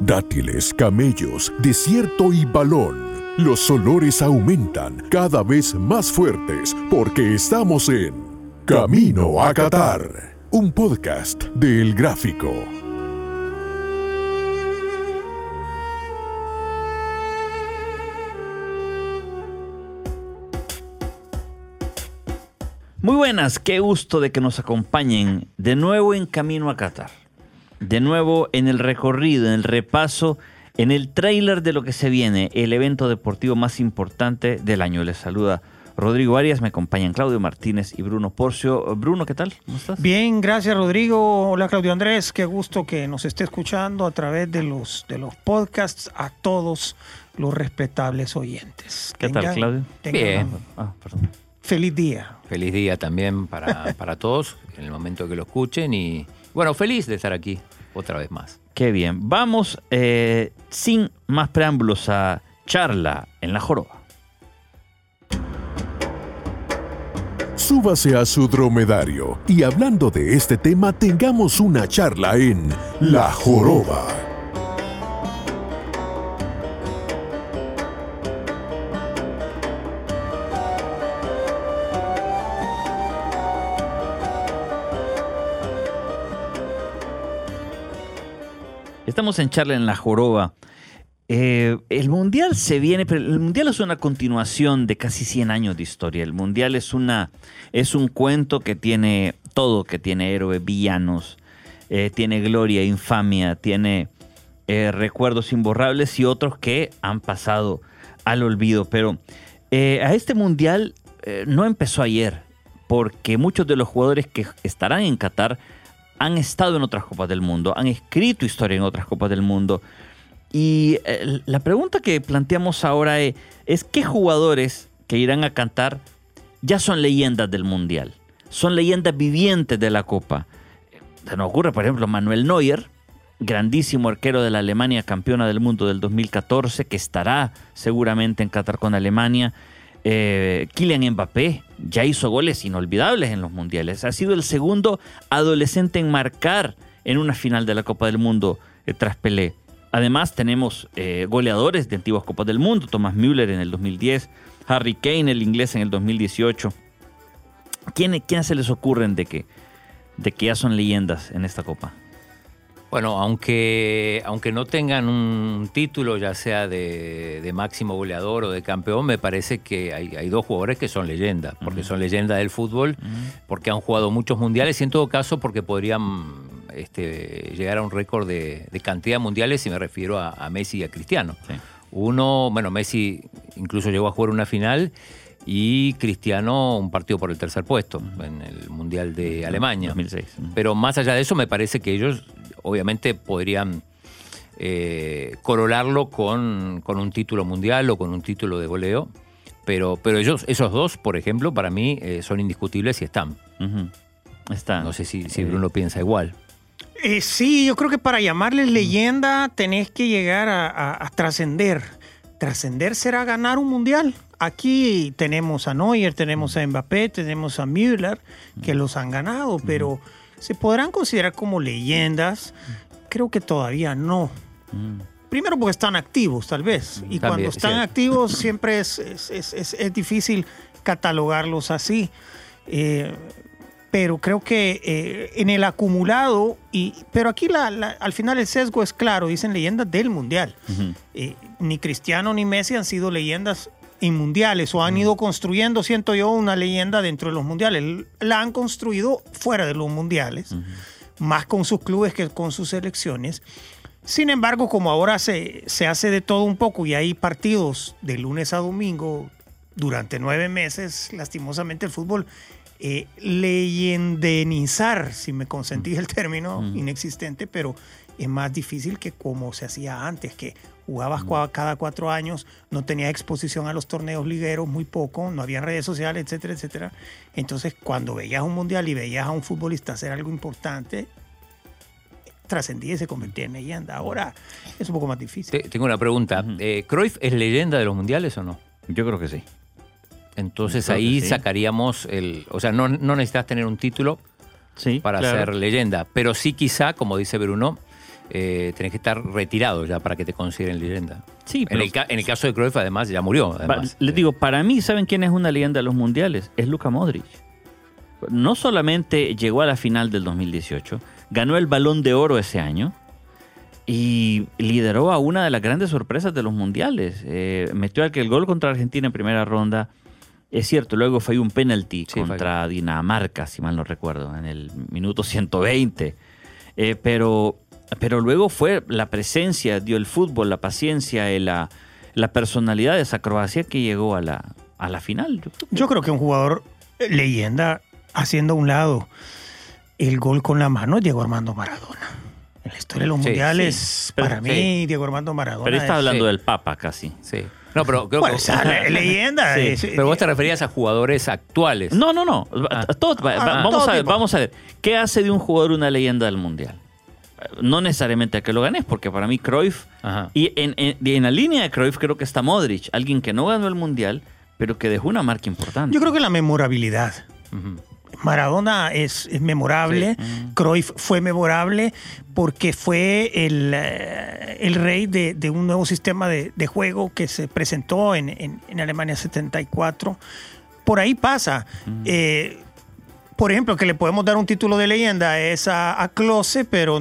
Dátiles, camellos, desierto y balón. Los olores aumentan cada vez más fuertes porque estamos en Camino a Qatar, un podcast del Gráfico. Muy buenas, qué gusto de que nos acompañen de nuevo en Camino a Qatar. De nuevo en el recorrido, en el repaso, en el tráiler de lo que se viene, el evento deportivo más importante del año. Les saluda Rodrigo Arias, me acompañan Claudio Martínez y Bruno Porcio. Bruno, ¿qué tal? ¿Cómo estás? Bien, gracias Rodrigo. Hola Claudio Andrés, qué gusto que nos esté escuchando a través de los, de los podcasts a todos los respetables oyentes. ¿Qué tal, Claudio? Bien. Ah, perdón. Feliz día. Feliz día también para, para todos en el momento que lo escuchen y bueno, feliz de estar aquí otra vez más. Qué bien. Vamos eh, sin más preámbulos a charla en la joroba. Súbase a su dromedario y hablando de este tema tengamos una charla en La Joroba. Estamos en charla en la joroba. Eh, el Mundial se viene, pero el Mundial es una continuación de casi 100 años de historia. El Mundial es, una, es un cuento que tiene todo, que tiene héroes, villanos, eh, tiene gloria, infamia, tiene eh, recuerdos imborrables y otros que han pasado al olvido. Pero a este Mundial no empezó ayer, porque muchos de los jugadores que estarán en Qatar han estado en otras Copas del Mundo, han escrito historia en otras Copas del Mundo. Y eh, la pregunta que planteamos ahora es, es, ¿qué jugadores que irán a cantar ya son leyendas del Mundial? Son leyendas vivientes de la Copa. Se nos ocurre, por ejemplo, Manuel Neuer, grandísimo arquero de la Alemania, campeona del mundo del 2014, que estará seguramente en Qatar con Alemania. Eh, Kylian Mbappé ya hizo goles inolvidables en los mundiales. Ha sido el segundo adolescente en marcar en una final de la Copa del Mundo eh, tras Pelé. Además, tenemos eh, goleadores de antiguas Copas del Mundo: Thomas Müller en el 2010, Harry Kane, el inglés, en el 2018. ¿Quién, se les ocurren de que, de que ya son leyendas en esta Copa? Bueno, aunque, aunque no tengan un título, ya sea de, máximo goleador o de campeón, me parece que hay, dos jugadores que son leyendas, porque son leyendas del fútbol, porque han jugado muchos mundiales y en todo caso porque podrían este, llegar a un récord de, cantidad de mundiales, y me refiero a, Messi y a Cristiano. Uno, bueno, Messi incluso llegó a jugar una final y Cristiano un partido por el tercer puesto en el Mundial de Alemania. 2006. Pero más allá de eso, me parece que ellos obviamente podrían eh, corolarlo con, un título mundial o con un título de goleo. Pero, pero ellos, esos dos, por ejemplo, para mí eh, son indiscutibles y están. No sé si, si Bruno piensa igual. Eh, sí, yo creo que para llamarles leyenda tenés que llegar a, trascender. Trascender será ganar un mundial. Aquí tenemos a Neuer, tenemos a Mbappé, tenemos a Müller, que los han ganado, pero ¿Se podrán considerar como leyendas? Creo que todavía no. Mm. Primero porque están activos, tal vez. Y cuando están activos siempre es, es, difícil catalogarlos así. Eh, pero creo que eh, en el acumulado, y, pero aquí la, al final el sesgo es claro, dicen leyendas del Mundial. Eh, ni Cristiano ni Messi han sido leyendas en mundiales o han ido construyendo, siento yo, una leyenda dentro de los mundiales. La han construido fuera de los mundiales, más con sus clubes que con sus selecciones. Sin embargo, como ahora se, se hace de todo un poco y hay partidos de lunes a domingo durante nueve meses, lastimosamente el fútbol, eh, leyendenizar, si me consentís el término, inexistente, pero es más difícil que como se hacía antes, que jugabas cada cuatro años, no tenía exposición a los torneos ligueros, muy poco, no había redes sociales, etcétera, etcétera. Entonces, cuando veías un mundial y veías a un futbolista hacer algo importante, trascendía y se convertía en leyenda. Ahora es un poco más difícil. tengo una pregunta. Eh, ¿Cruyff es leyenda de los mundiales o no? Yo creo que sí. Entonces ahí sacaríamos el... O sea, no, necesitas tener un título para ser leyenda, pero sí quizá, como dice Bruno, eh, tenés que estar retirado ya para que te consideren leyenda. Sí, En el, ca- en el caso de Cruyff, además, ya murió. Además. les digo, para mí, ¿saben quién es una leyenda de los mundiales? Es Luka Modric. No solamente llegó a la final del 2018, ganó el balón de oro ese año y lideró a una de las grandes sorpresas de los mundiales. Eh, metió aquel gol contra Argentina en primera ronda. Es cierto, luego falló un penalti Sí, contra Dinamarca, si mal no recuerdo, en el minuto 120. Eh, pero, pero luego fue la presencia, dio el fútbol, la paciencia, y la, la personalidad de esa Croacia que llegó a la, a la final. Yo creo que- Yo creo que un jugador eh, leyenda, haciendo a un lado el gol con la mano, es Diego Armando Maradona. En la historia de los Sí, mundiales, sí. Pero- para mí, sí. Diego Armando Maradona. pero está es- hablando sí. del Papa casi. Sí. No, pero creo Bueno, que. le- leyenda. Sí, es- Pero vos te referías a jugadores actuales. No, no, no. Ah. Todo- Ah, vamos, todo a ver, tipo. vamos a ver. ¿Qué hace de un jugador una leyenda del Mundial? No necesariamente a que lo ganes, porque para mí Cruyff... Ajá. Y en, en- y en la línea de Cruyff creo que está Modric, alguien que no ganó el Mundial, pero que dejó una marca importante. Yo creo que la memorabilidad. Maradona es, es memorable, Cruyff fue memorable porque fue el, eh, el rey de, de un nuevo sistema de, de juego que se presentó en, en- en Alemania 74. Por ahí pasa. Eh, por ejemplo, que le podemos dar un título de leyenda es a, a Klose, pero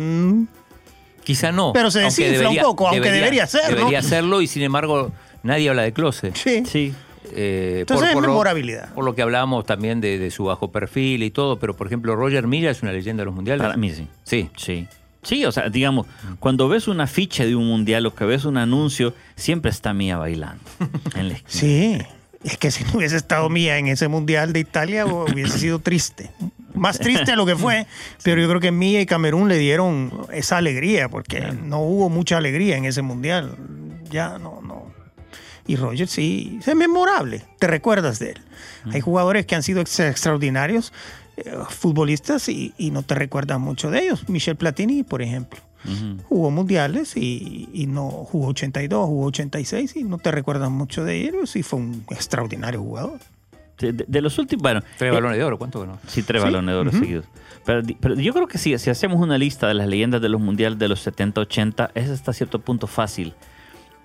Quizá no. Pero se desinfla un poco, aunque debería ser, ¿no? Debería serlo y sin embargo nadie habla de Close. sí. Sí. Eh, Entonces es lo- memorabilidad. por lo que hablábamos también de, de su bajo perfil y todo, pero por ejemplo Roger Milla es una leyenda de los mundiales. Para mí sí. Sí. Sí. Sí, o sea, digamos, cuando ves una ficha de un mundial o que ves un anuncio, siempre está Mía bailando. en la esquina. Sí, es que si no hubiese estado Mía en ese Mundial de Italia hubiese sido triste. Más triste a lo que fue, pero yo creo que Mía y Camerún le dieron esa alegría, porque no hubo mucha alegría en ese Mundial. Ya no, no. Y Roger sí, es memorable, te recuerdas de él. Hay jugadores que han sido ex- extraordinarios, eh, futbolistas, y, y no te recuerdas mucho de ellos. Michel Platini, por ejemplo. Jugó mundiales y, y no jugó 82, jugó 86 y no te recuerdas mucho de ellos y fue un extraordinario jugador. De, de- de los últimos, bueno, Tres eh, balones de oro, ¿cuánto ganó? Sí, tres Sí, balones de oro seguidos. Pero, pero yo creo que sí, si hacemos una lista de las leyendas de los mundiales de los 70-80, es hasta cierto punto fácil.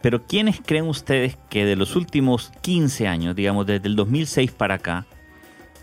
Pero ¿quiénes creen ustedes que de los últimos 15 años, digamos desde el 2006 para acá,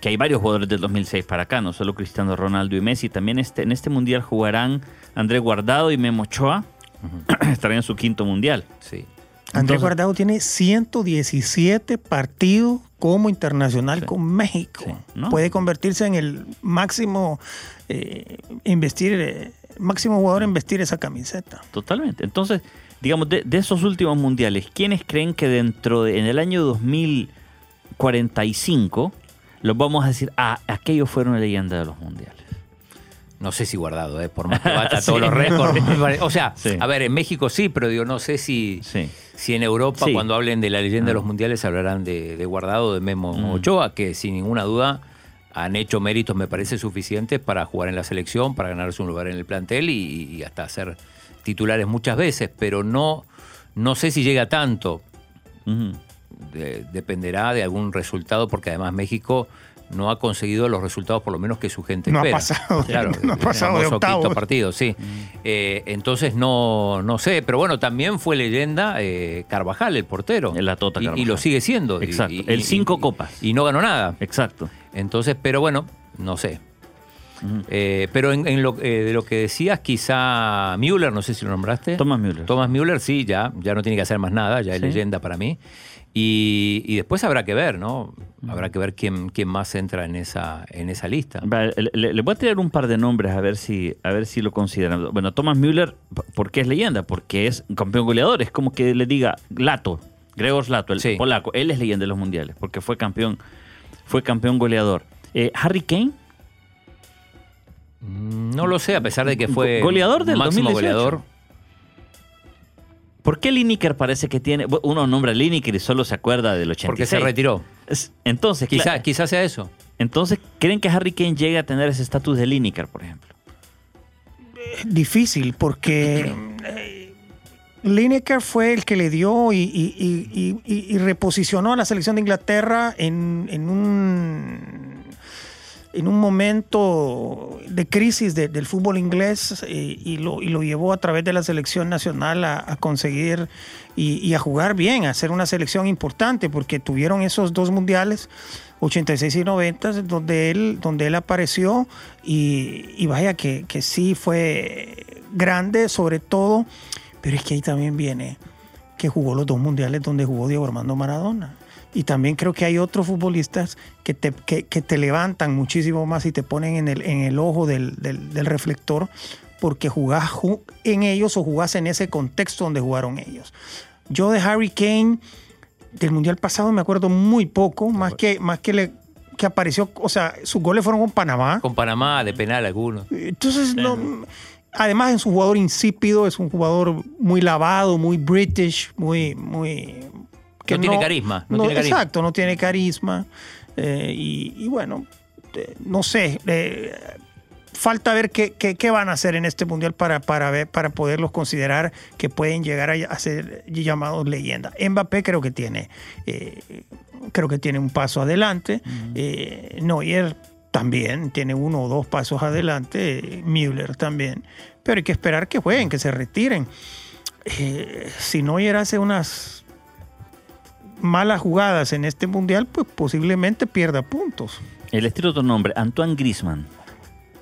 que hay varios jugadores del 2006 para acá, no solo Cristiano Ronaldo y Messi, también este, en este mundial jugarán André Guardado y Memo Ochoa, estarán en su quinto mundial. Sí. Andrés Entonces- Guardado tiene 117 partidos como internacional Sí. con México. Sí, ¿no? Puede convertirse en el máximo eh, en vestir, eh, máximo jugador en vestir esa camiseta. Totalmente. Entonces, digamos, de, de esos últimos mundiales, ¿quiénes creen que dentro de, en el año 2045, los vamos a decir, ah, aquellos fueron leyenda de los mundiales? No sé si guardado, ¿eh? por más que bata Sí. todos los récords. O sea, Sí. a ver, en México sí, pero digo, no sé si, Sí. si en Europa, cuando hablen de la leyenda de Ah. los mundiales, hablarán de, de guardado de Memo Mm. Ochoa, que sin ninguna duda han hecho méritos, me parece, suficientes para jugar en la selección, para ganarse un lugar en el plantel y, y hasta ser titulares muchas veces, pero no, no sé si llega tanto. De- dependerá de algún resultado, porque además México no ha conseguido los resultados, por lo menos que su gente No ha espera. pasado de- claro, no ha el pasado de quinto partido, sí. Eh, entonces no, no sé, pero bueno, también fue leyenda eh, Carvajal, el portero. La Tota Y- lo sigue siendo. Exacto. y- El cinco y- copas. Y no ganó nada. Exacto. Entonces, pero bueno, no sé. Eh, pero en, en lo, eh, de lo que decías, quizá Müller, no sé si lo nombraste. Thomas Müller. Thomas Müller, sí, ya, ya no tiene que hacer más nada, ya es leyenda para mí. Y, y después habrá que ver, ¿no? Habrá que ver quién, quién más entra en esa, en esa lista. Le, le- voy a tirar un par de nombres a ver si, a ver si lo consideran. Bueno, Thomas Müller, ¿por qué es leyenda? Porque es campeón goleador. Es como que le diga Lato, Gregor Lato, el Sí. polaco. Él es leyenda de los mundiales porque fue campeón, fue campeón goleador. Eh, Harry Kane, No lo sé, a pesar de que fue Go- goleador del máximo 2018. goleador. ¿Por qué Lineker parece que tiene. Uno nombra a Lineker y solo se acuerda del 86? Porque se retiró. Es- Entonces, Quizá, cla- quizá sea eso. entonces, ¿creen que Harry Kane llegue a tener ese estatus de Lineker, por ejemplo? Difícil porque eh, Lineker fue el que le dio y, y- y- y- y reposicionó a la selección de Inglaterra en, en un en un momento de crisis de- del fútbol inglés eh, y, lo, y lo llevó a través de la selección nacional a, conseguir y, y a jugar bien, a hacer una selección importante, porque tuvieron esos dos mundiales, 86 y 90, donde él, donde él apareció y vaya que, que sí fue grande, sobre todo, pero es que ahí también viene que jugó los dos mundiales donde jugó Diego Armando Maradona. Y también creo que hay otros futbolistas que te, que, que te levantan muchísimo más y te ponen en el, en el ojo del, del- del reflector porque jugás ju- en ellos o jugás en ese contexto donde jugaron ellos. Yo de Harry Kane, del Mundial pasado me acuerdo muy poco, más que, más que, le, que apareció, o sea, sus goles fueron con Panamá. Con Panamá, de penal algunos. Entonces, no, además es un jugador insípido, es un jugador muy lavado, muy british, muy... muy No tiene carisma, no tiene carisma. Exacto, no tiene carisma. Eh, y, y bueno, eh, no sé, eh, falta ver qué, qué- qué van a hacer en este mundial para, para, ver, para poderlos considerar que pueden llegar a, a ser llamados leyenda. Mbappé creo que tiene, creo que tiene un paso adelante. Eh, Neuer también tiene uno o dos pasos adelante. Müller también. Pero hay que esperar que jueguen, que se retiren. Si Neuer hace unas malas jugadas en este mundial, pues posiblemente pierda puntos. El estilo otro nombre, Antoine Grisman.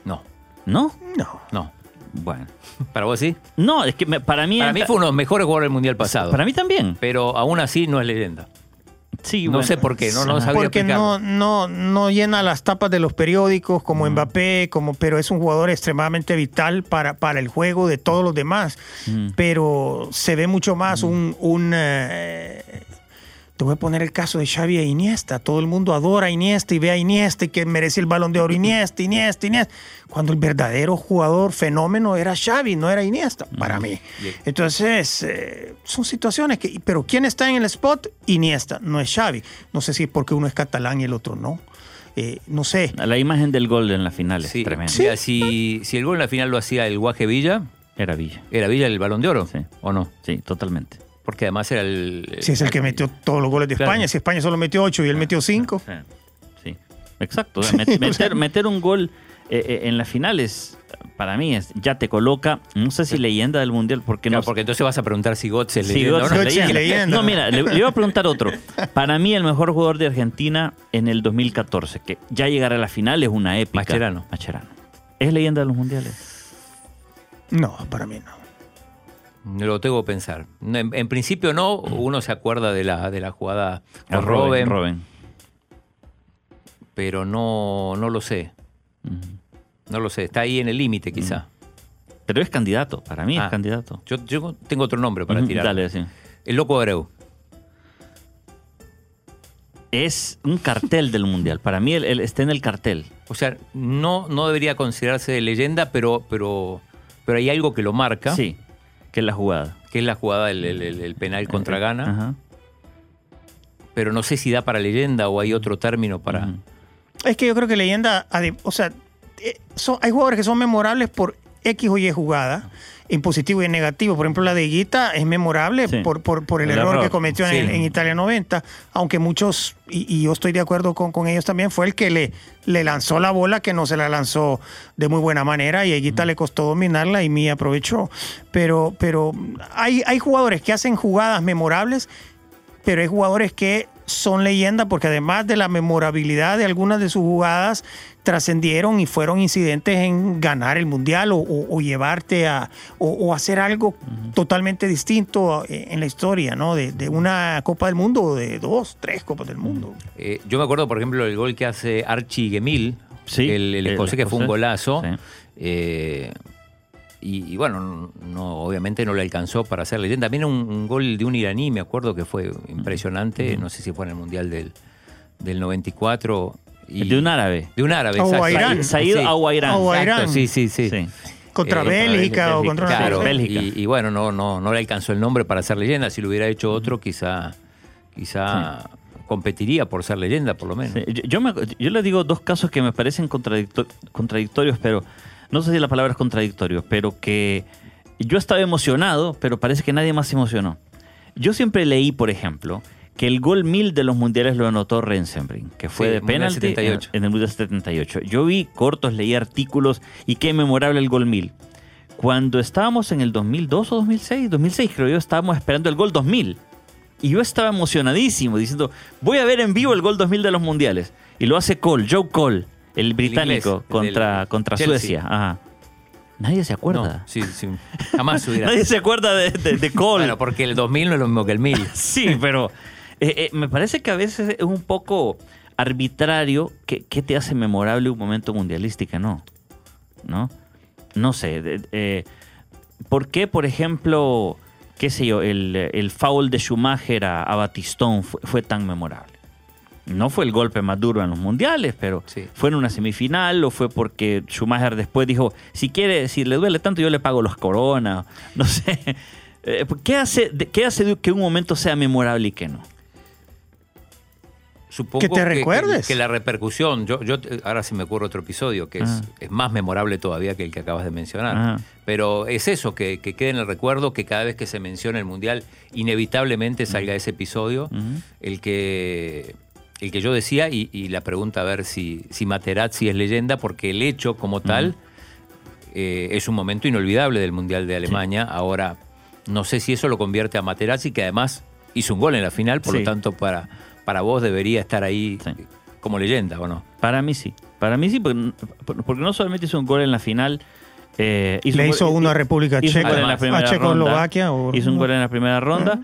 No, ¿No? No. no. Bueno. ¿Para vos sí? No, es que me- para mí. Para mí fue uno de los mejores jugadores del Mundial pasado. Para mí también. Pero aún así no es leyenda. Sí, No bueno. sé por qué, no, no Ajá. sabría Porque explicarlo. no, no, no llena las tapas de los periódicos como Mbappé, como, pero es un jugador extremadamente vital para, para el juego de todos los demás. Mm. Pero se ve mucho más un... un eh, te voy a poner el caso de Xavi e Iniesta. Todo el mundo adora a Iniesta y ve a Iniesta y que merece el balón de oro. Iniesta, Iniesta, Iniesta. Cuando el verdadero jugador fenómeno era Xavi, no era Iniesta, para mí. Entonces, eh, son situaciones que... Pero ¿quién está en el spot? Iniesta, no es Xavi. No sé si es porque uno es catalán y el otro no. Eh, no sé. La imagen del gol en la final es Sí, tremenda. mira, si, si el gol en la final lo hacía el Guaje Villa, Era Villa. ¿era Villa el balón de oro? Sí. ¿O no? Sí, totalmente. Porque además era el. Si es el que metió todos los goles de Claro. España. Si España solo metió ocho y él metió cinco. Sí, sí. exacto. Met- meter, meter un gol eh, eh, en las finales, para mí, es, ya te coloca, no sé si leyenda del Mundial, porque Claro, no porque entonces vas a preguntar si Götze es Sí, leyenda no. leyenda. leyenda. No, mira, le, le iba a preguntar otro. Para mí, el mejor jugador de Argentina en el 2014, que ya llegar a la final es una épica. Mascherano. Mascherano. ¿Es leyenda de los mundiales? No, para mí no. Lo tengo que pensar. En, en principio no, uno se acuerda de la, de la jugada con Robben, Robben. pero no, no lo sé. No lo sé. Está ahí en el límite quizá. Pero es candidato, para mí Ah. es candidato. Yo, yo tengo otro nombre para tirar. Dale, sí. El Loco Abreu. Es un cartel del mundial. Para mí él, él está en el cartel. O sea, no, no debería considerarse de leyenda, pero, pero, pero hay algo que lo marca, Sí, que es la jugada. que es la jugada del el, penal contra Ghana. Ajá. Pero no sé si da para leyenda o hay otro término para... Es que yo creo que leyenda, o sea, eh, son- hay jugadores que son memorables por X o Y jugada, en positivo y en negativo. Por ejemplo, la de Guita es memorable Sí. por, por, por el, El error, error, que cometió en, sí. en Italia 90, aunque muchos, y, y yo estoy de acuerdo con, con ellos también, fue el que le, le lanzó la bola, que no se la lanzó de muy buena manera, y a Guita le costó dominarla y Mía aprovechó. Pero, pero hay, hay jugadores que hacen jugadas memorables pero hay jugadores que son leyenda porque además de la memorabilidad de algunas de sus jugadas trascendieron y fueron incidentes en ganar el mundial o, o- o llevarte a o, o hacer algo totalmente distinto eh, en la historia, ¿no? De, de una Copa del Mundo o de dos, tres Copas del Mundo. Eh, yo me acuerdo, por ejemplo, el gol que hace Archie Gemil, Sí, el, el el escocés, que fue un golazo. sí. Eh, y, y bueno, no, obviamente no le alcanzó para ser leyenda. También un, un gol de un iraní, me acuerdo que fue impresionante. No sé si fue en el Mundial del, del 94. Y, De un árabe. De un árabe, O exacto. Irán. Said. Awairán. Exacto, Sí, sí, sí. Sí. Contra Eh, Bélgica o Bélgica, contra Claro, Bélgica. y, y bueno, no, no, no le alcanzó el nombre para ser leyenda. Si lo hubiera hecho otro, quizá, quizá competiría por ser leyenda, por lo menos. Sí, Yo, yo me- yo le digo dos casos que me parecen contradicto- contradictorios, pero no sé si la palabra es contradictorio, pero que yo estaba emocionado, pero parece que nadie más se emocionó. Yo siempre leí, por ejemplo, que el gol 1000 de los mundiales lo anotó Rensenbrink, que fue Sí, de el penalti en, 78. en el Mundial 78. Yo vi cortos, leí artículos y qué memorable el gol 1000. Cuando estábamos en el 2002 o 2006, 2006 creo yo, estábamos esperando el gol 2000. Y yo estaba emocionadísimo diciendo, voy a ver en vivo el gol 2000 de los mundiales. Y lo hace Cole, Joe Cole, el británico, inglés, contra, del contra Chelsea. Suecia. Ajá. Nadie se acuerda. No, sí, sí. Jamás hubiera. Nadie se acuerda de, de, de Cole. Bueno, porque el 2000 no es lo mismo que el 1000. Sí, pero eh, eh, me parece que a veces es un poco arbitrario qué qué te hace memorable un momento mundialístico, no. ¿No? No sé. eh, ¿Por qué, por ejemplo, qué sé yo, el, el foul de Schumacher a, a Batistón fue, fue tan memorable? No fue el golpe más duro en los mundiales, pero Sí. fue en una semifinal o fue porque Schumacher después dijo, si quiere, si le duele tanto, yo le pago los coronas. No sé. ¿Qué hace, ¿Qué hace que un momento sea memorable y que no? Supongo Que te recuerdes. Que, la repercusión, yo, yo ahora se me ocurre otro episodio que es, Ah. es más memorable todavía que el que acabas de mencionar. Ah. Pero es eso, que, que quede en el recuerdo, que cada vez que se menciona el Mundial, inevitablemente salga ese episodio, Ujú. el que el que yo decía, y, y la pregunta a ver si, si Materazzi es leyenda, porque el hecho como tal eh, es un momento inolvidable del Mundial de Alemania. Ahora, no sé si eso lo convierte a Materazzi, que además hizo un gol en la final, por Sí. lo tanto, para, para vos debería estar ahí Sí. como leyenda, ¿o no? Para mí sí. Para mí sí, porque, porque no solamente hizo un gol en la final. eh, hizo Le un hizo gol- uno a República Checa, gol en la a primera Checoslovaquia. hizo un gol en la primera ronda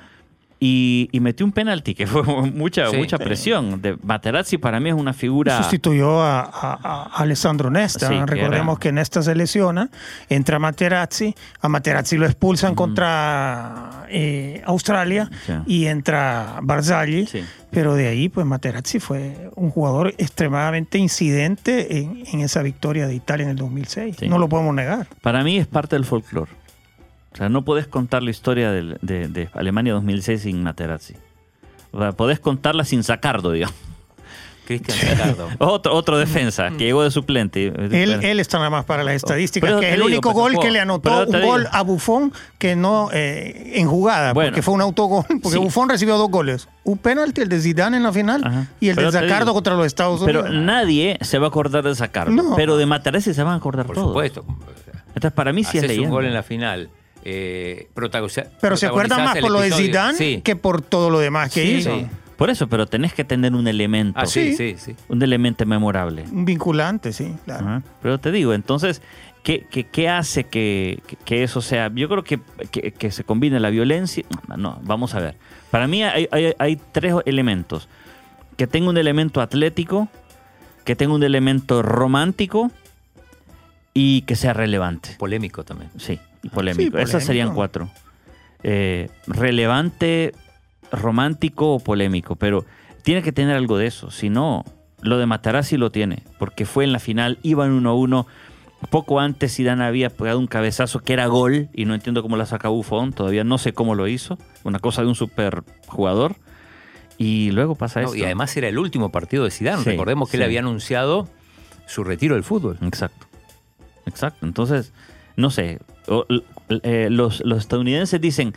y, y metió un penalti que fue mucha, Sí. mucha Sí. presión. De Materazzi para mí es una figura. Sustituyó a, a- a Alessandro Nesta. Sí, Recordemos que Nesta se lesiona, entra Materazzi, a Materazzi lo expulsan contra eh, Australia Sí. y entra Barzagli. Sí. Pero de ahí, pues Materazzi fue un jugador extremadamente incidente en, en esa victoria de Italia en el 2006. Sí. No lo podemos negar. Para mí es parte del folclore. O sea, no podés contar la historia de, de Alemania 2006 sin Materazzi. O sea, podés contarla sin Sacardo, digamos. Cristian Ricardo. Otro, otro defensa que llegó de suplente. Él, él está nada más para las estadísticas, Pero que es te el digo, único pero- gol que le anotó un digo. gol a Buffon que no eh, en jugada, Bueno. porque fue un autogol, porque Sí. Buffon recibió dos goles, un penalti, el de Zidane en la final Ajá. y el Pero de Zacardo digo, contra los Estados Unidos. Pero nadie se va a acordar de Sacardo. No. Pero de Materazzi se van a acordar Por todos. supuesto. Entonces, para mí sí es Haces un leyenda. gol en la final. Eh, protagoniza- Pero se acuerdan más por lo de. Zidane Sí. que por todo lo demás que Sí, hizo. sí. Por eso, pero tenés que tener un elemento. Ah, sí, Sí. sí, sí. Un elemento memorable. Un vinculante, sí, claro. Ajá. Pero te digo, entonces, ¿qué, qué, qué hace que, que- que eso sea? Yo creo que, que- que se combine la violencia. No, vamos a ver. Para mí hay, hay- hay tres elementos. Que tenga un elemento atlético, que tenga un elemento romántico y que sea relevante. Polémico también. Sí, y polémico. Sí, Esas serían cuatro. Eh, relevante, romántico o polémico, pero tiene que tener algo de eso. Si no, lo de Matarazzi lo tiene, porque fue en la final, iban 1-1. Poco antes Zidane había pegado un cabezazo que era gol y no entiendo cómo la saca Buffon, todavía no sé cómo lo hizo. Una cosa de un super jugador. Y luego pasa No, esto. y además era el último partido de Zidane. Sí, Recordemos que él sí. había anunciado su retiro del fútbol. Exacto. Exacto. Entonces, no sé, o- eh, los, los estadounidenses dicen,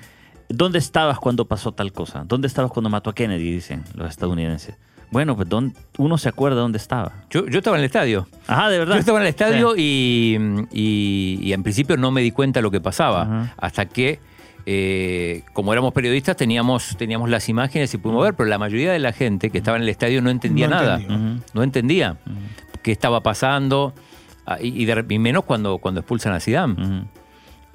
¿dónde estabas cuando pasó tal cosa? ¿Dónde estabas cuando mató a Kennedy? Dicen los estadounidenses. Bueno, pues ¿dónde- uno se acuerda dónde estaba. Yo, yo estaba en el estadio. Ajá, de verdad. Yo estaba en el estadio Sí. y, y- y en principio no me di cuenta de lo que pasaba. Ajá. Hasta que, eh, como éramos periodistas, teníamos, teníamos las imágenes y pudimos ver, pero la mayoría de la gente que estaba en el estadio no entendía No nada. entendió. No entendía qué estaba pasando. Ah, Y, de menos cuando, cuando expulsan a Zidane.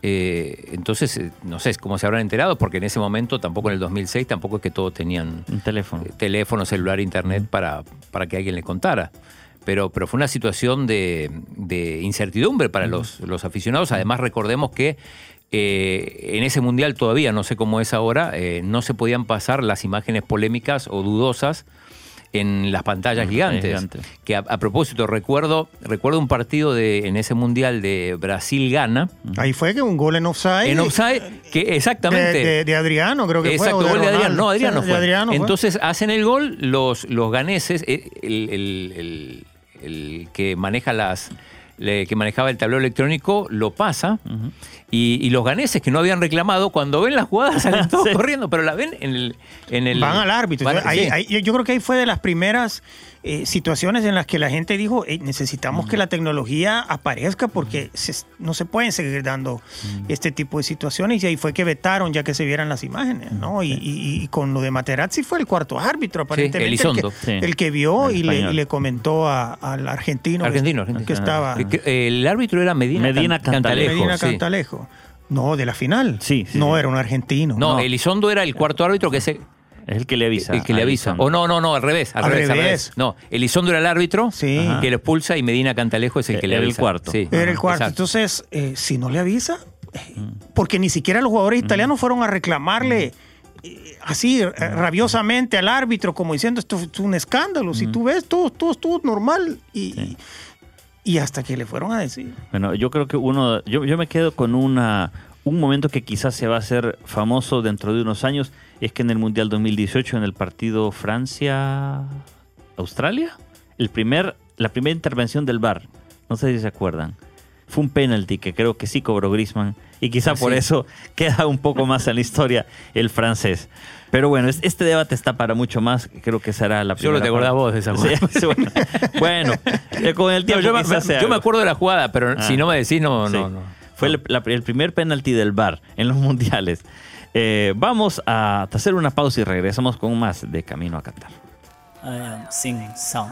Eh, entonces, eh, no sé cómo se habrán enterado, porque en ese momento, tampoco en el 2006, tampoco es que todos tenían Un teléfono. eh, teléfono, celular, internet para, para que alguien le contara. Pero, pero fue una situación de, de incertidumbre para los, los aficionados. Además, recordemos que eh, en ese mundial todavía, no sé cómo es ahora, eh, no se podían pasar las imágenes polémicas o dudosas en las pantallas gigantes. gigantes. Que a, a propósito, recuerdo, recuerdo un partido de, en ese mundial de Brasil-Gana. Ahí fue que un gol en offside. En offside, que exactamente. de- de Adriano, creo que Exacto, fue. o gol de Adriano. No, Adriano fue. de Adriano fue. Entonces hacen el gol los, los ganeses, eh, el, el- el- el que maneja las, le- que manejaba el tablero electrónico, lo pasa. y, y los ganeses que no habían reclamado, cuando ven las jugadas salen todos Sí. corriendo, pero la ven en el... En el Van al árbitro. van- Ahí- sí. ahí- yo- yo creo que ahí fue de las primeras eh, situaciones en las que la gente dijo, "Ey, necesitamos que la tecnología aparezca porque se- no se pueden seguir dando este tipo de situaciones y ahí fue que vetaron ya que se vieran las imágenes, ¿no? Y, y- y con lo de Materazzi fue el cuarto árbitro, aparentemente. el, Elizondo. que, Sí. el que vio El y le, español. y le comentó a- al argentino, Argentino, que, argentino. que estaba El árbitro era Medina, Medina Can- Cantalejo. Medina sí. Cantalejo. No, de la final. Sí, sí, no sí. era un argentino. No, No. Elizondo era el cuarto árbitro que es el, Es el que le avisa. el que le avisa. O no, no, no, al revés. Al, Al revés, al revés. No, Elizondo era el árbitro Sí. Que lo expulsa y Medina Cantalejo es el que le Era el avisa. cuarto. Sí. Era el cuarto. exacto. Entonces, eh, si no le avisa, porque ni siquiera los jugadores italianos fueron a reclamarle eh, así eh, rabiosamente al árbitro, como diciendo esto es un escándalo. Si tú ves, todo, todo estuvo normal. Y, y hasta que le fueron a decir. Bueno, yo creo que uno, yo, yo me quedo con una, un momento que quizás se va a hacer famoso dentro de unos años, es que en el Mundial 2018, en el partido Francia-Australia, el primer, la primera intervención del VAR, no sé si se acuerdan, fue un penalti que creo que sí cobró Grisman y quizá Ah, por sí. eso queda un poco más en la historia el francés. Pero bueno, es- este debate está para mucho más, creo que será la Solo primera te acordás vos de esa jugada. sí, bueno, Bueno, eh, con el No, tiempo yo, me, yo me acuerdo de la jugada, pero Ah. si no me decís, no, Sí. no, no. Fue el, la- el primer penalti del VAR en los mundiales. Eh, vamos a hacer una pausa y regresamos con más de Camino a Qatar. I am sing sound.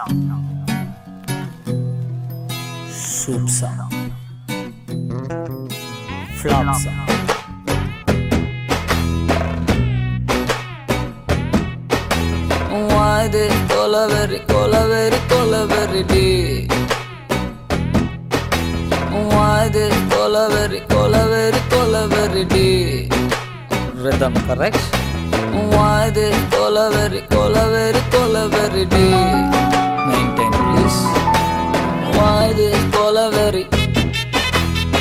Soup sound. Flop sound. Why this colaveri, colaveri, colaveri day? Why this colaveri, colaveri, colaveri day? Rhythm correct? Why this colaveri, colaveri, colaveri day? Maintain please. Why this colaveri,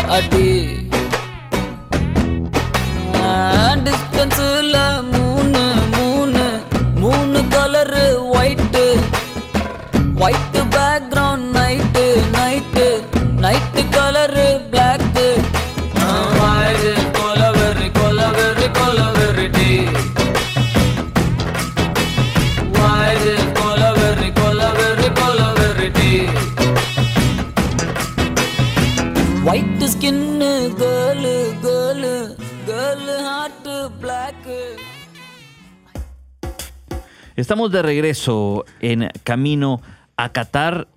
a day? டிஸ்டன்ஸில் மூணு மூணு மூணு colour white white background Estamos de regreso en Camino a Qatar,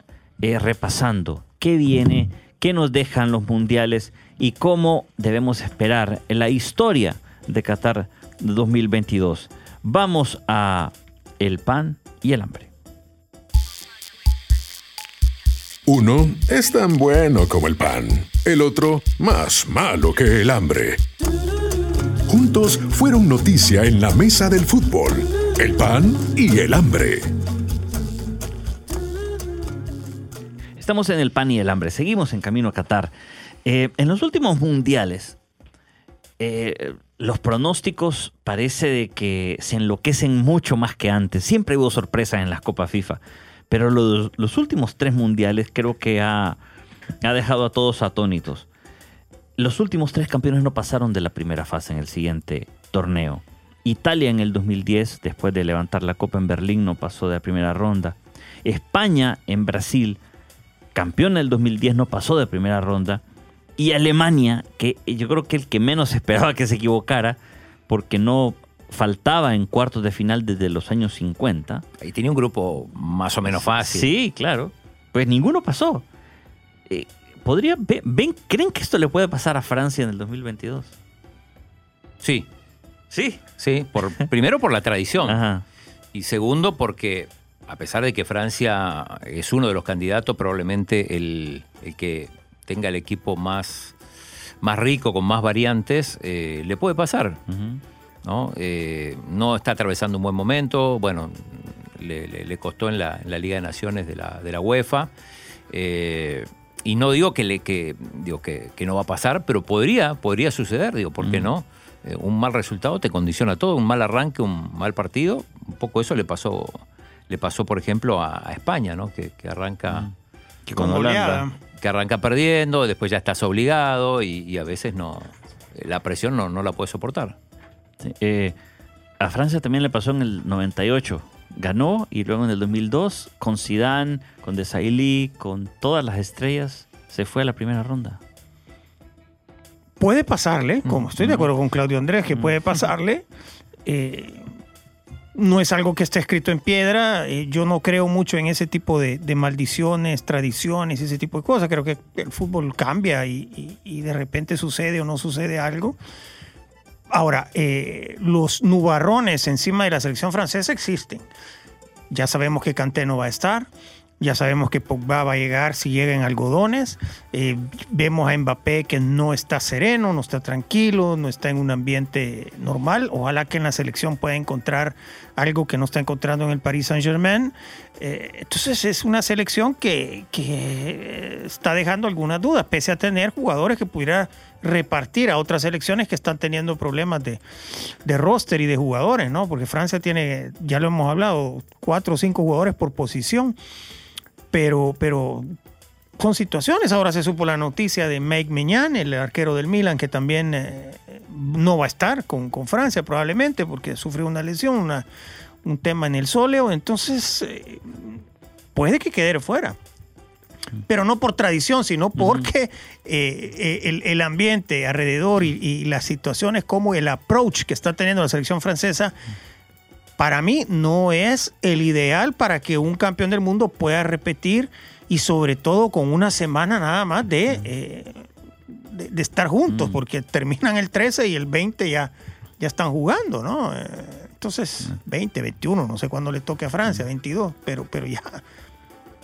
eh, repasando qué viene, qué nos dejan los mundiales y cómo debemos esperar en la historia de Qatar 2022. Vamos a el pan y el hambre. Uno es tan bueno como el pan, el otro más malo que el hambre. Juntos fueron noticia en la mesa del fútbol, el pan y el hambre. Estamos en el pan y el hambre. Seguimos en camino a Qatar. Eh, en los últimos mundiales, eh, los pronósticos parece de que se enloquecen mucho más que antes. Siempre hubo sorpresas en las Copas FIFA. Pero los, los últimos tres mundiales creo que ha, ha dejado a todos atónitos. Los últimos tres campeones no pasaron de la primera fase en el siguiente torneo. Italia en el 2010, después de levantar la Copa en Berlín, no pasó de la primera ronda. España en Brasil, campeón en el 2010, no pasó de primera ronda. Y Alemania, que yo creo que el que menos esperaba que se equivocara, porque no faltaba en cuartos de final desde los años 50. Y tenía un grupo más o menos fácil. Sí, claro. Pues ninguno pasó. Eh, ¿podría, ve- ven, ¿Creen que esto le puede pasar a Francia en el 2022? Sí, Sí. sí. Por, primero por la tradición. Ajá. Y segundo, porque a pesar de que Francia es uno de los candidatos, probablemente el, el que tenga el equipo más, más rico, con más variantes, eh, le puede pasar. ¿no? Eh, no está atravesando un buen momento. Bueno, le, le- le costó en la, en la Liga de Naciones de la, de la UEFA. Eh, y no digo que, le, que, digo que, que no va a pasar, pero podría, podría suceder, digo, ¿por qué no? Eh, un mal resultado te condiciona todo, un mal arranque, un mal partido. Un poco eso le pasó, le pasó por ejemplo, a, a España, ¿no? que, que arranca Que Con Holanda. que arranca perdiendo, después ya estás obligado y, y a veces no la presión no, no la puedes soportar. Sí, eh, a Francia también le pasó en el 98. Ganó y luego en el 2002 con Zidane, con Desailly, con todas las estrellas, se fue a la primera ronda. Puede pasarle, como estoy de Mm. acuerdo con Claudio Andrés, que puede pasarle. Eh, no es algo que esté escrito en piedra. eh, yo no creo mucho en ese tipo de, de maldiciones, tradiciones, ese tipo de cosas. Creo que el fútbol cambia y, y- y de repente sucede o no sucede algo. Ahora, eh, los nubarrones encima de la selección francesa existen. Ya sabemos que Kanté no va a estar. Ya sabemos que Pogba va a llegar si llega en algodones. Eh, vemos a Mbappé que no está sereno, no está tranquilo, no está en un ambiente normal. Ojalá que en la selección pueda encontrar algo que no está encontrando en el Paris Saint-Germain. Eh, entonces es una selección que, que está dejando algunas dudas, pese a tener jugadores que pudiera repartir a otras selecciones que están teniendo problemas de, de roster y de jugadores, ¿no? Porque Francia tiene, ya lo hemos hablado, cuatro o cinco jugadores por posición pero, pero con situaciones. Ahora se supo la noticia de Mike Mignan, el arquero del Milan, que también eh, no va a estar con, con Francia probablemente porque sufrió una lesión, una- un tema en el sóleo. Entonces, eh, puede que quede fuera. Pero no por tradición, sino porque eh, eh, el, el ambiente alrededor y, y las situaciones como el approach que está teniendo la selección francesa para mí no es el ideal para que un campeón del mundo pueda repetir y sobre todo con una semana nada más de, eh, de, de estar juntos, porque terminan el 13 y el 20 ya, ya están jugando, ¿no? Eh, Entonces, 20, 21, no sé cuándo le toque a Francia, 22, pero, pero ya.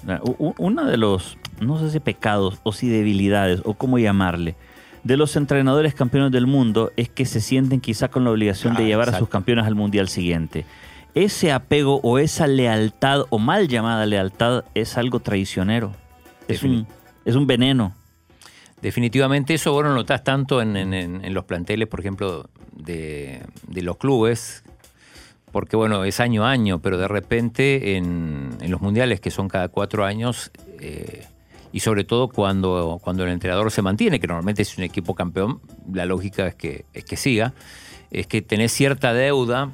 Ah, u- u- Una de los, no sé si pecados o si debilidades o cómo llamarle, de los entrenadores campeones del mundo es que se sienten quizá con la obligación de Ah, llevar a sus campeones al mundial siguiente. Ese apego o esa lealtad o mal llamada lealtad es algo traicionero. Es un, es un veneno. Definitivamente eso vos no notás tanto en, en- los planteles, por ejemplo, de, de los clubes, porque bueno, es año a año, pero de repente en, en los mundiales, que son cada cuatro años, eh, y sobre todo cuando, cuando el entrenador se mantiene, que normalmente es un equipo campeón, la lógica es que, es que siga, es que tenés cierta deuda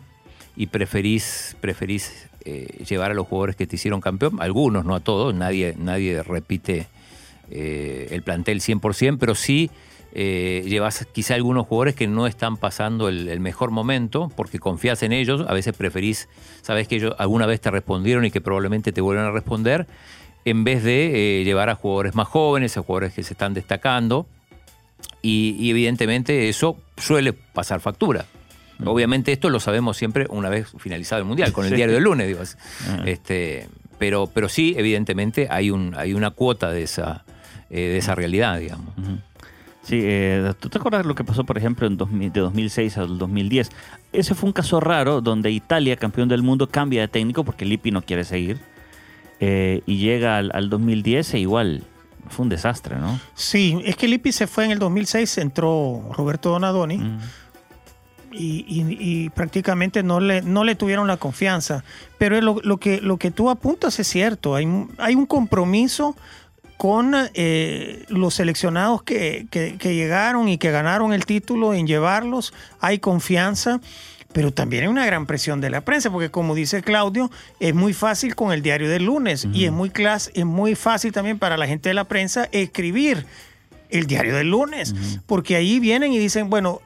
y preferís, preferís eh, llevar a los jugadores que te hicieron campeón, algunos, no a todos, nadie, nadie repite eh, el plantel 100%, pero sí eh, llevas quizá algunos jugadores que no están pasando el, mejor momento porque confías en ellos, a veces preferís, sabes que ellos alguna vez te respondieron y que probablemente te vuelvan a responder, en vez de llevar a jugadores más jóvenes, a jugadores que se están destacando, y evidentemente eso suele pasar factura. Obviamente esto lo sabemos siempre una vez finalizado el Mundial, con el Sí. diario del lunes, digo. así. Ajá. Este, pero, pero sí, evidentemente hay, un, hay una cuota de esa, eh, de esa realidad, digamos. Sí, eh, ¿tú te acuerdas lo que pasó, por ejemplo, en 2000 de 2006 al 2010? Ese fue un caso raro donde Italia, campeón del mundo, cambia de técnico porque Lippi no quiere seguir. Eh, y llega al, al 2010 e igual fue un desastre, ¿no? Sí, es que Lippi se fue en el 2006, entró Roberto Donadoni. Mm. Y, y- y prácticamente no le, no le tuvieron la confianza. Pero lo, lo que, lo que tú apuntas es cierto, hay, un- hay un compromiso con eh, los seleccionados que, que- que llegaron y que ganaron el título en llevarlos, hay confianza. Pero también hay una gran presión de la prensa, porque como dice Claudio, es muy fácil con el diario del lunes y es muy, clas- es muy fácil también para la gente de la prensa escribir el diario del lunes, porque ahí vienen y dicen, bueno,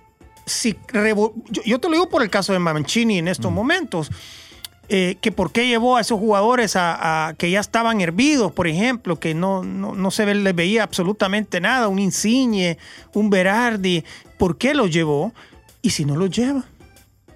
si yo, yo te lo digo por el caso de Mancini en estos momentos, eh, que por qué llevó a esos jugadores a, a- que ya estaban hervidos, por ejemplo, que no, no, no se les veía absolutamente nada, un Insigne, un Berardi, ¿por qué los llevó? Y si no los lleva,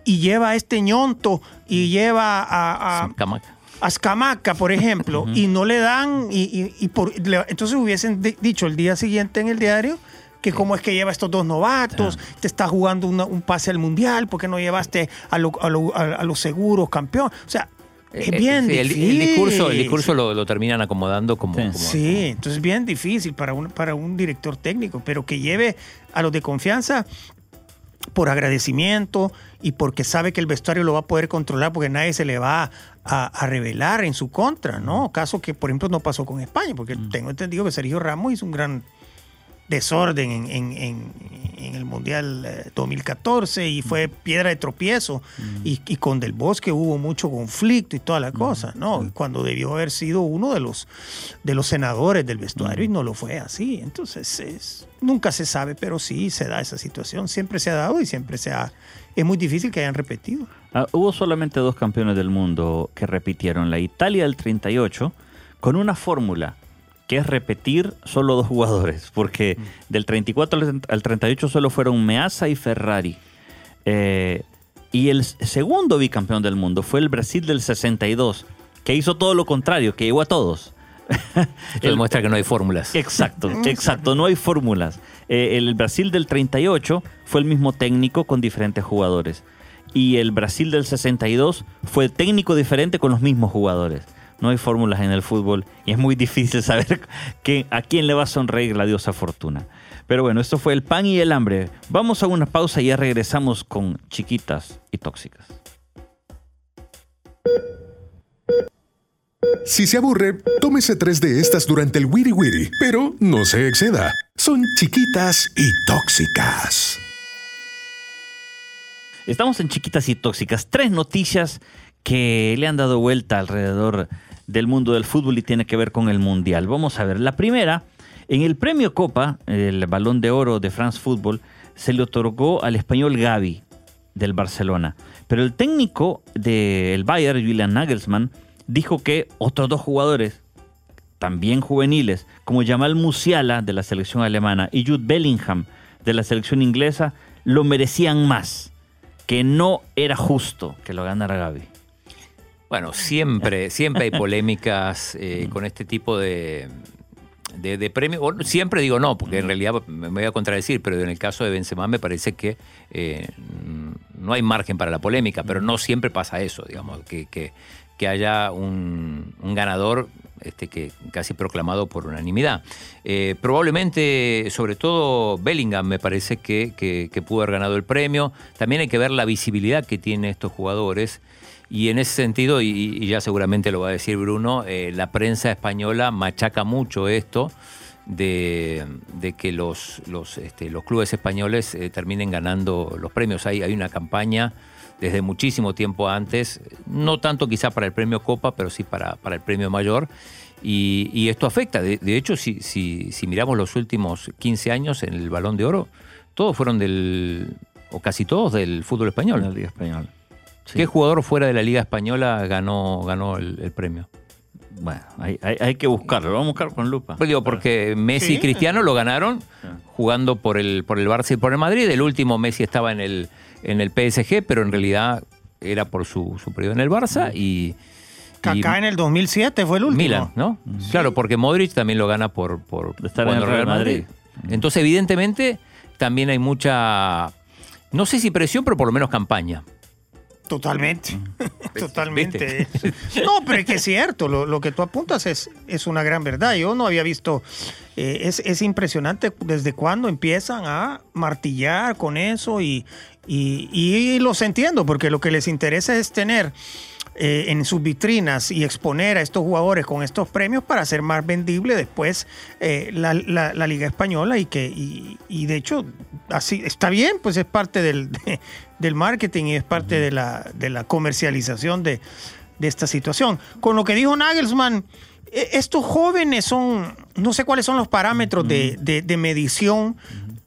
y lleva a este ñonto y lleva a, a, Sin camaca. a Escamaca, por ejemplo, y no le dan, y, y- y por, le- entonces hubiesen di- dicho el día siguiente en el diario que cómo es que lleva estos dos novatos, te está jugando una- un pase al mundial, ¿por qué no llevaste a, lo- a lo- a- a los seguros campeón? O sea, es Eh, bien sí, el, difícil. el discurso, el discurso lo, lo terminan acomodando como. Sí. como- Sí, entonces es bien difícil para un, para un director técnico, pero que lleve a los de confianza. por agradecimiento y porque sabe que el vestuario lo va a poder controlar porque nadie se le va a, a revelar en su contra, ¿no? Caso que, por ejemplo, no pasó con España, porque tengo entendido que Sergio Ramos hizo un gran desorden en, en- en- en el Mundial eh, 2014 y fue piedra de tropiezo. Y, y con Del Bosque hubo mucho conflicto y toda la cosa, ¿no? Cuando debió haber sido uno de los, de los senadores del vestuario y no lo fue así. Entonces, es- nunca se sabe, pero sí se da esa situación. Siempre se ha dado y siempre se ha... Es muy difícil que hayan repetido. Ah, hubo solamente dos campeones del mundo que repitieron. La Italia del 38 con una fórmula que es repetir solo dos jugadores, porque del 34 al- al 38 solo fueron Meazza y Ferrari. Eh, y el segundo bicampeón del mundo fue el Brasil del 62, que hizo todo lo contrario, que llegó a todos. Esto demuestra que no hay fórmulas. Exacto, exacto, no hay fórmulas. Eh, el Brasil del 38 fue el mismo técnico con diferentes jugadores. Y el Brasil del 62 fue técnico diferente con los mismos jugadores. No hay fórmulas en el fútbol y es muy difícil saber que, a quién le va a sonreír la diosa fortuna. Pero bueno, esto fue el pan y el hambre. Vamos a una pausa y ya regresamos con chiquitas y tóxicas. Si se aburre, tómese tres de estas durante el Wiri Wiri, pero no se exceda. Son chiquitas y tóxicas. Estamos en Chiquitas y Tóxicas. Tres noticias que le han dado vuelta alrededor del mundo del fútbol y tiene que ver con el Mundial. Vamos a ver. La primera, en el premio Copa, el Balón de Oro de France Football, se le otorgó al español Gavi del Barcelona. Pero el técnico del Bayern, Julian Nagelsmann, dijo que otros dos jugadores, también juveniles, como Jamal Musiala de la selección alemana y Jude Bellingham de la selección inglesa, lo merecían más que no era justo que lo ganara Gaby. Bueno, siempre, siempre hay polémicas eh, con este tipo de, de, de premios. O Siempre digo no, porque en realidad me voy a contradecir, pero en el caso de Benzema me parece que eh, no hay margen para la polémica, pero no siempre pasa eso, digamos, que, que, que haya un, un ganador este, que casi proclamado por unanimidad. Eh, probablemente, sobre todo Bellingham, me parece que, que, que pudo haber ganado el premio. También hay que ver la visibilidad que tienen estos jugadores. Y en ese sentido, y, y ya seguramente lo va a decir Bruno, eh, la prensa española machaca mucho esto de, que los, los, este, los clubes españoles eh, terminen ganando los premios. Hay, hay una campaña desde muchísimo tiempo antes, no tanto quizá para el premio Copa, pero sí para, para el premio mayor. Y, y esto afecta. De, hecho, si, si, si miramos los últimos 15 años en el Balón de Oro, todos fueron del, o casi todos del fútbol español. Liga Española. Sí. ¿Qué jugador fuera de la Liga Española ganó, ganó el, el premio? Bueno, hay, hay, hay, que buscarlo, lo vamos a buscar con lupa. Pues digo, porque Messi sí. y Cristiano lo ganaron jugando por el, por el Barça y por el Madrid. El último Messi estaba en el, en el PSG, pero en realidad era por su, su periodo en el Barça y... Kaká en el 2007 fue el último. Milan, ¿no? Sí. Claro, porque Modric también lo gana por, por estar en el Real Madrid. Madrid. Entonces, evidentemente, también hay mucha, no sé si presión, pero por lo menos campaña. Totalmente, totalmente. No, pero es que es cierto, lo, lo, que tú apuntas es, es una gran verdad. Yo no había visto, eh, es, es, impresionante desde cuándo empiezan a martillar con eso y, y, y, los entiendo, porque lo que les interesa es tener eh, en sus vitrinas y exponer a estos jugadores con estos premios para hacer más vendible después eh, la, la, la, Liga Española y que, y, y, de hecho, así está bien, pues es parte del... De, del marketing y es parte de la, de la comercialización de, de, esta situación. Con lo que dijo Nagelsmann, estos jóvenes son, no sé cuáles son los parámetros de, de, de medición,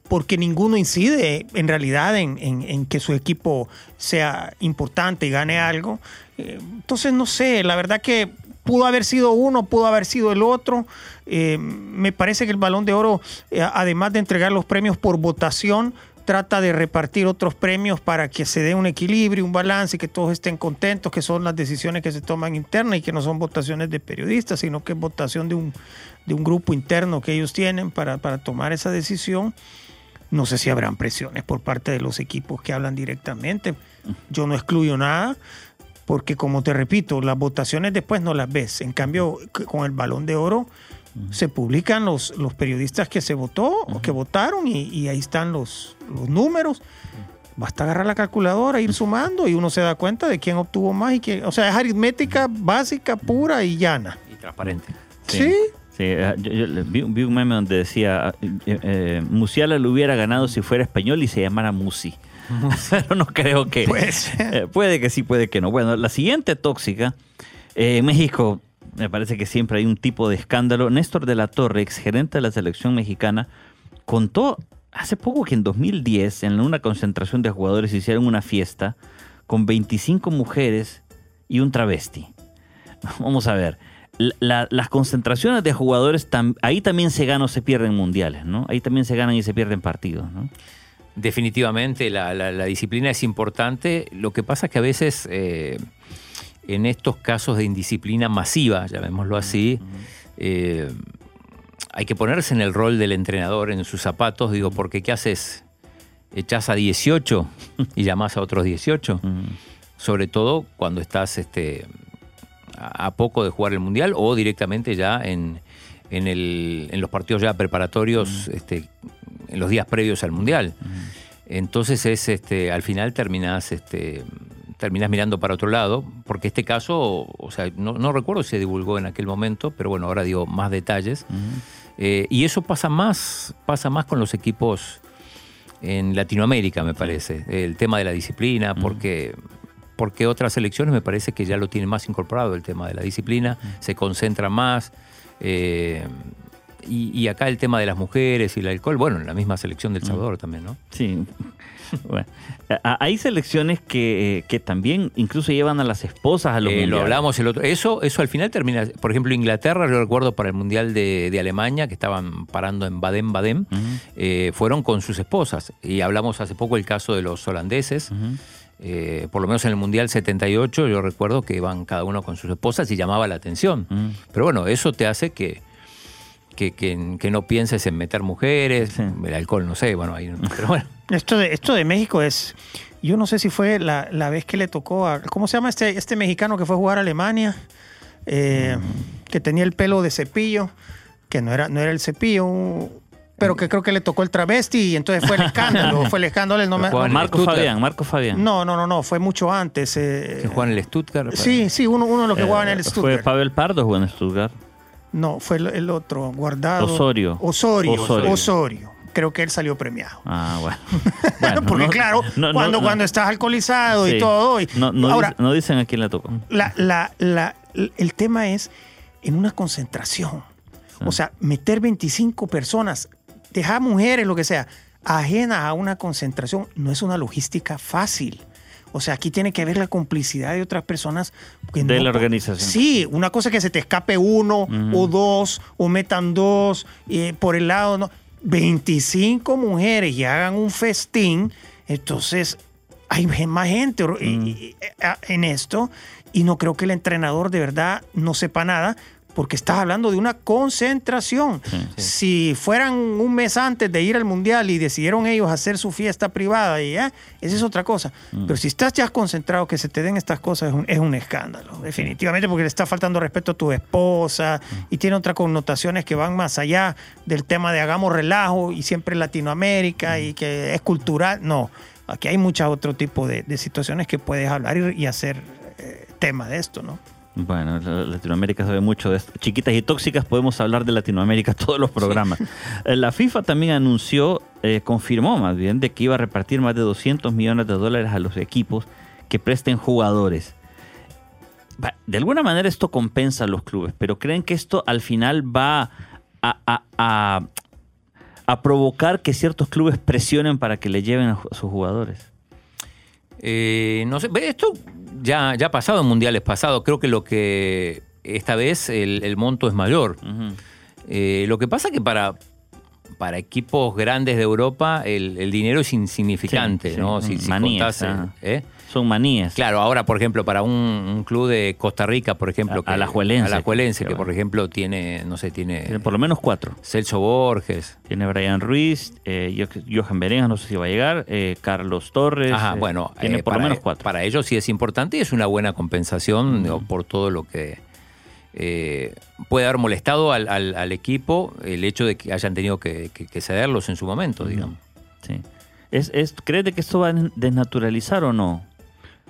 porque ninguno incide en realidad en, en, que su equipo sea importante y gane algo. Entonces, no sé, la verdad que pudo haber sido uno, pudo haber sido el otro. Eh, me parece que el balón de oro, eh, además de entregar los premios por votación, trata de repartir otros premios para que se dé un equilibrio, un balance y que todos estén contentos, que son las decisiones que se toman internas y que no son votaciones de periodistas, sino que es votación de un, de un grupo interno que ellos tienen para, para tomar esa decisión. No sé si habrán presiones por parte de los equipos que hablan directamente. Yo no excluyo nada, porque como te repito, las votaciones después no las ves. En cambio, con el balón de oro se publican los, los periodistas que se votó o que votaron y, y ahí están los, los números. Basta agarrar la calculadora, ir sumando y uno se da cuenta de quién obtuvo más y quién. O sea, es aritmética básica, pura y llana. Y transparente. Sí. Sí, eh, yo- yo vi, vi un meme donde decía, eh, eh, Musiala lo hubiera ganado si fuera español y se llamara Musi. Pero no creo que... Eh, puede que sí, puede que no. Bueno, la siguiente tóxica, eh, en México me parece que siempre hay un tipo de escándalo. Néstor de la Torre, exgerente de la selección mexicana, contó hace poco que en 2010, en una concentración de jugadores, hicieron una fiesta con 25 mujeres y un travesti. Vamos a ver. La- la- las concentraciones de jugadores, tam- ahí también se ganan o se pierden mundiales, ¿no? Ahí también se ganan y se pierden partidos, ¿no? Definitivamente la, la- la disciplina es importante. Lo que pasa es que a veces eh, en estos casos de indisciplina masiva, llamémoslo así, eh, hay que ponerse en el rol del entrenador, en sus zapatos. Digo, porque ¿qué haces? Echás a 18 y llamás a otros 18. Sobre todo cuando estás este, a a poco de jugar el Mundial o directamente ya en, en, el- en los partidos ya preparatorios, este, en los días previos al Mundial. Entonces es este, al final terminás, este, terminás mirando para otro lado, porque este caso, o sea, no, no recuerdo si se divulgó en aquel momento, pero bueno, ahora digo más detalles. Eh, y eso pasa más, pasa más con los equipos en Latinoamérica, me parece. El tema de la disciplina, porque, porque otras selecciones me parece que ya lo tienen más incorporado el tema de la disciplina, se concentra más. eh, y, y acá el tema de las mujeres y el alcohol, bueno, en la misma selección del Salvador también, ¿no? Sí. Bueno, hay selecciones que, eh, que también incluso llevan a las esposas a los Eh, lo hablamos el otro. Eso, eso al final termina. Por ejemplo, Inglaterra, yo recuerdo para el Mundial de, de Alemania, que estaban parando en Baden-Baden, eh, fueron con sus esposas. Y hablamos hace poco el caso de los holandeses. Eh, por lo menos en el Mundial 78, yo recuerdo que iban cada uno con sus esposas y llamaba la atención. Pero bueno, eso te hace que. Que, que- que no pienses en meter mujeres, Sí. el alcohol, no sé, bueno, ahí, pero bueno. Esto de, esto de México es. Yo no sé si fue la, la vez que le tocó a. ¿Cómo se llama este, este mexicano que fue a jugar a Alemania? Eh, Que tenía el pelo de cepillo, que no era, no era el cepillo, un- pero que creo que le tocó el travesti y entonces fue el escándalo. fue el escándalo. el no me- Juan- Marco Stuttgart. Fabián, Marco Fabián. no, no, no, no, fue mucho antes. eh, Que el Stuttgart. Sí, sí, uno, uno de los que Eh, jugaba en el Fue Stuttgart. Pavel Pardo jugó en Stuttgart. No, fue el, el otro, guardado. Osorio. Osorio. Osorio. Osorio. Creo que él salió premiado. Ah, bueno. Bueno, Porque no- claro, no- no- cuando, no- cuando estás alcoholizado sí. y todo. y- No, no ahora, no dicen a quién le tocó. la, la- la- el tema es en una concentración. O sea, meter 25 personas, dejar mujeres, lo que sea, ajenas a una concentración, no es una logística fácil. O sea, aquí tiene que haber la complicidad de otras personas. que De no la organización. Sí, una cosa es que se te escape uno o dos, o metan dos eh, por el lado. ¿no? 25 mujeres y hagan un festín, entonces hay más gente eh, en esto y no creo que el entrenador de verdad no sepa nada porque estás hablando de una concentración. Si fueran un mes antes de ir al mundial y decidieron ellos hacer su fiesta privada, y ya, esa es otra cosa. Pero si estás ya concentrado, que se te den estas cosas es un, es un escándalo, definitivamente, porque le está faltando respeto a tu esposa y tiene otras connotaciones que van más allá del tema de hagamos relajo y siempre Latinoamérica y que es cultural. No, aquí hay muchos otro tipo de, de situaciones que puedes hablar y, y hacer eh, tema de esto, ¿no? Bueno, la- Latinoamérica sabe mucho de esto. Chiquitas y tóxicas, podemos hablar de Latinoamérica todos los programas. Eh, La FIFA también anunció, eh, confirmó más bien, de que iba a repartir más de 200 millones de dólares a los equipos que presten jugadores. De alguna manera esto compensa a los clubes, pero ¿creen que esto al final va a, a- a- a provocar que ciertos clubes presionen para que le lleven a sus jugadores? Eh, no sé, esto ya, ya ha pasado en mundiales pasados. Creo que lo que esta vez el, el monto es mayor. Eh, lo que pasa que para, para equipos grandes de Europa el, el dinero es insignificante, Sí, sí. ¿no? Si, si contás, eh, ajá. ¿eh? Son manías. Claro, ahora, por ejemplo, para un, un club de Costa Rica, por ejemplo. A- Alajuelense. Alajuelense, Que que por ejemplo tiene, no sé, tiene Tiene por lo menos cuatro. Celso Borges. Tiene Brian Ruiz, eh, Jo- Johan Berengas, no sé si va a llegar, eh, Carlos Torres. Ajá, eh, bueno, tiene eh, por para, lo menos cuatro. Para ellos sí es importante y es una buena compensación digo, por todo lo que eh, puede haber molestado al, al- al equipo el hecho de que hayan tenido que, que- que cederlos en su momento, digamos. Sí. ¿Es, es, ¿Crees de que esto va a desnaturalizar o no?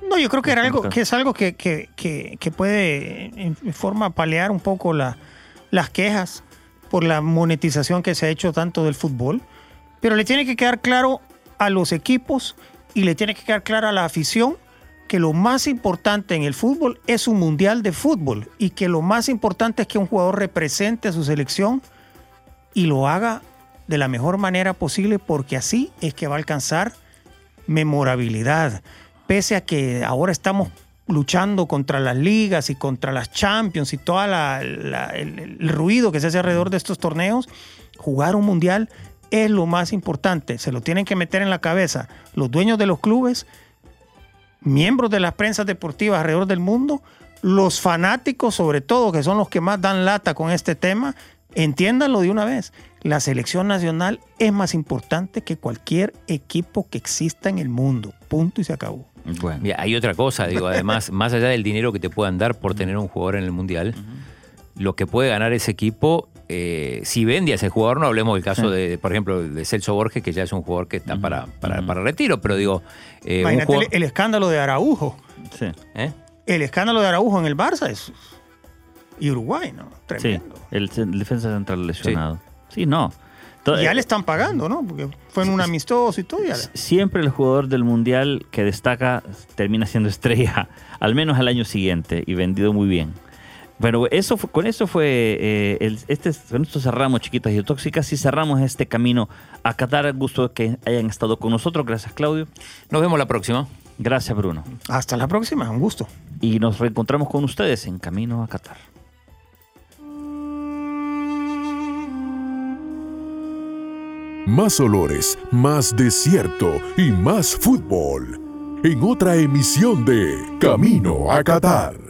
No, yo creo que, era algo, que es algo que, que, que, que puede en forma paliar un poco la, las quejas por la monetización que se ha hecho tanto del fútbol. Pero le tiene que quedar claro a los equipos y le tiene que quedar claro a la afición que lo más importante en el fútbol es un mundial de fútbol y que lo más importante es que un jugador represente a su selección y lo haga de la mejor manera posible porque así es que va a alcanzar memorabilidad. Pese a que ahora estamos luchando contra las ligas y contra las champions y todo el, el ruido que se hace alrededor de estos torneos, jugar un mundial es lo más importante. Se lo tienen que meter en la cabeza los dueños de los clubes, miembros de las prensas deportivas alrededor del mundo, los fanáticos sobre todo, que son los que más dan lata con este tema, entiéndanlo de una vez. La selección nacional es más importante que cualquier equipo que exista en el mundo. Punto y se acabó. Bueno. Mira, hay otra cosa, digo, además, más allá del dinero que te puedan dar por tener un jugador en el Mundial, lo que puede ganar ese equipo, eh, si vende a ese jugador, no hablemos del caso de, por ejemplo, de Celso Borges, que ya es un jugador que está para, para, retiro, pero digo... Eh, Imagínate el, escándalo de Araujo. Sí. ¿Eh? El escándalo de Araujo en el Barça es... Y Uruguay, ¿no? Tremendo. Sí, el, defensa central lesionado. Sí, no. Ya le están pagando, ¿no? Porque fue en un amistoso y todo. Siempre el jugador del mundial que destaca termina siendo estrella, al menos al año siguiente, y vendido muy bien. Bueno, eso con eso fue, eh, este, con esto cerramos Chiquitas y Tóxicas y cerramos este camino a Qatar. Gusto que hayan estado con nosotros. Gracias, Claudio. Nos vemos la próxima. Gracias, Bruno. Hasta la próxima, un gusto. Y nos reencontramos con ustedes en Camino a Qatar. Más olores, más desierto y más fútbol. En otra emisión de Camino a Qatar.